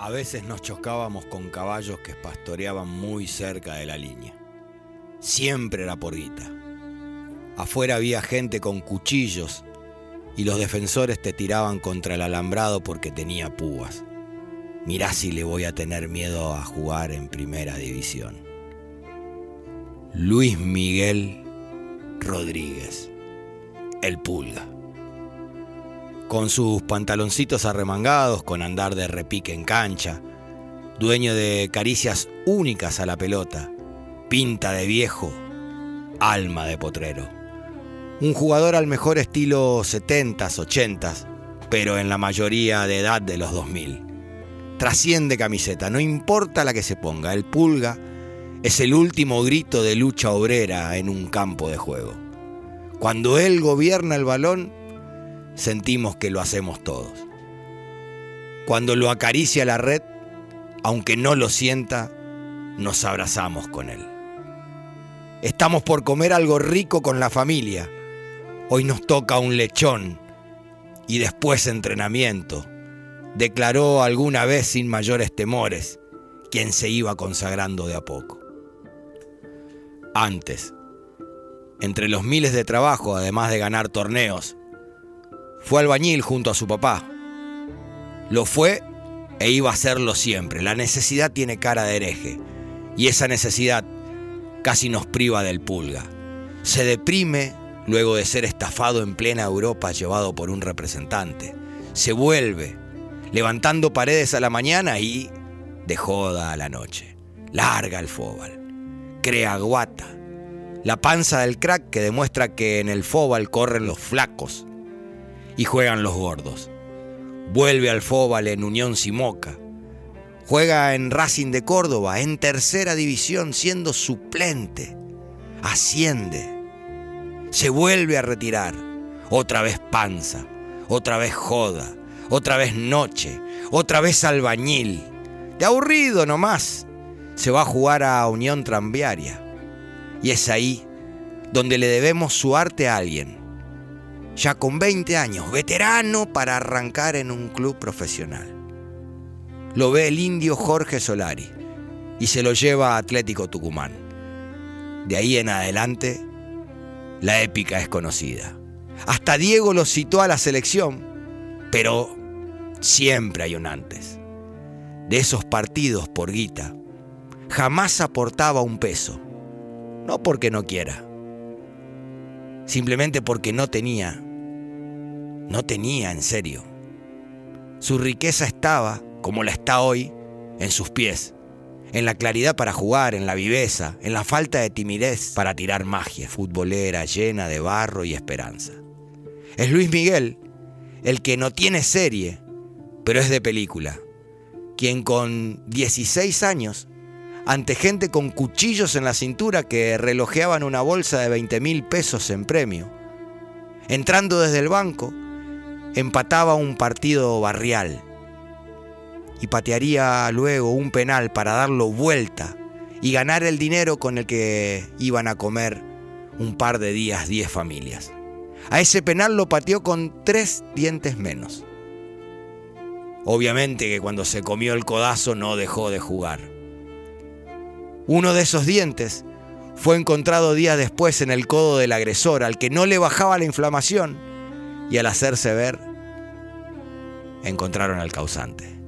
A veces nos chocábamos con caballos que pastoreaban muy cerca de la línea. Siempre era por guita. Afuera había gente con cuchillos y los defensores te tiraban contra el alambrado porque tenía púas. Mirá si le voy a tener miedo a jugar en primera división. Luis Miguel Rodríguez, el pulga. Con sus pantaloncitos arremangados, con andar de repique en cancha, dueño de caricias únicas a la pelota, pinta de viejo, alma de potrero. Un jugador al mejor estilo 70s, 80s, pero en la mayoría de edad de los 2000. Trasciende camiseta, no importa la que se ponga, el pulga es el último grito de lucha obrera en un campo de juego. Cuando él gobierna el balón, sentimos que lo hacemos todos. Cuando lo acaricia la red, aunque no lo sienta, nos abrazamos con él. Estamos por comer algo rico con la familia. Hoy nos toca un lechón y después entrenamiento declaró alguna vez sin mayores temores quien se iba consagrando de a poco. Antes, entre los miles de trabajo, además de ganar torneos, fue albañil junto a su papá. Lo fue e iba a serlo siempre. La necesidad tiene cara de hereje y esa necesidad casi nos priva del pulga. Se deprime luego de ser estafado en plena Europa llevado por un representante. Se vuelve levantando paredes a la mañana y de joda a la noche. Larga el fóbal. Crea guata. La panza del crack que demuestra que en el fóbal corren los flacos y juegan los gordos. Vuelve al fóbal en Unión Simoca. Juega en Racing de Córdoba, en tercera división, siendo suplente. Asciende. Se vuelve a retirar. Otra vez panza. Otra vez joda otra vez noche, otra vez albañil. De aburrido nomás, se va a jugar a Unión Tranviaria. Y es ahí donde le debemos su arte a alguien. Ya con 20 años, veterano para arrancar en un club profesional. Lo ve el indio Jorge Solari y se lo lleva a Atlético Tucumán. De ahí en adelante, la épica es conocida. Hasta Diego lo citó a la selección, pero Siempre hay un antes. De esos partidos por guita, jamás aportaba un peso. No porque no quiera, simplemente porque no tenía. No tenía, en serio. Su riqueza estaba, como la está hoy, en sus pies, en la claridad para jugar, en la viveza, en la falta de timidez para tirar magia futbolera llena de barro y esperanza. Es Luis Miguel el que no tiene serie, pero es de película. Quien con 16 años, ante gente con cuchillos en la cintura que relojeaban una bolsa de 20 mil pesos en premio, entrando desde el banco, empataba un partido barrial y patearía luego un penal para darlo vuelta y ganar el dinero con el que iban a comer un par de días 10 familias. A ese penal lo pateó con tres dientes menos. Obviamente que cuando se comió el codazo no dejó de jugar. Uno de esos dientes fue encontrado días después en el codo del agresor, al que no le bajaba la inflamación, y al hacerse ver, encontraron al causante.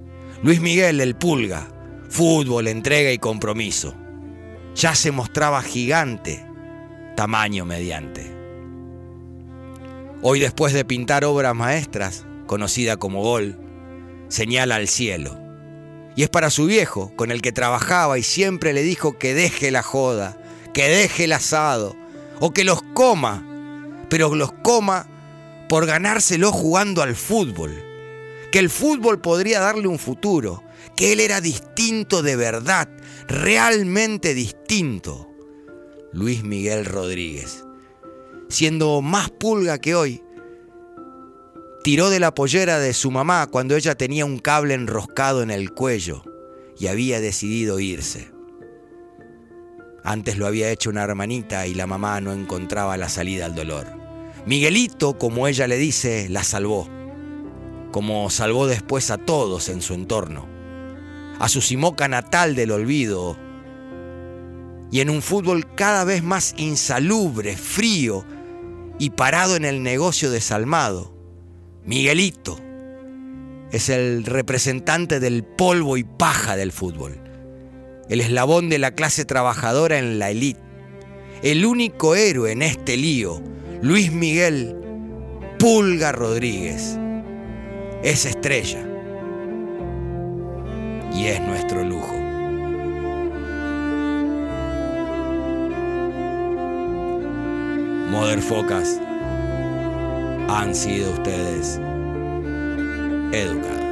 Luis Miguel, el pulga, fútbol, entrega y compromiso. Ya se mostraba gigante, tamaño mediante. Hoy después de pintar obras maestras, conocida como Gol, señala al cielo. Y es para su viejo, con el que trabajaba y siempre le dijo que deje la joda, que deje el asado, o que los coma, pero los coma por ganárselo jugando al fútbol. Que el fútbol podría darle un futuro, que él era distinto de verdad, realmente distinto. Luis Miguel Rodríguez, siendo más pulga que hoy, Tiró de la pollera de su mamá cuando ella tenía un cable enroscado en el cuello y había decidido irse. Antes lo había hecho una hermanita y la mamá no encontraba la salida al dolor. Miguelito, como ella le dice, la salvó, como salvó después a todos en su entorno. a su simoca natal del olvido. Y en un fútbol cada vez más insalubre, frío y parado en el negocio desalmado, Miguelito es el representante del polvo y paja del fútbol, el eslabón de la clase trabajadora en la élite, el único héroe en este lío, Luis Miguel Pulga Rodríguez, es estrella y es nuestro lujo. Focas han sido ustedes educados.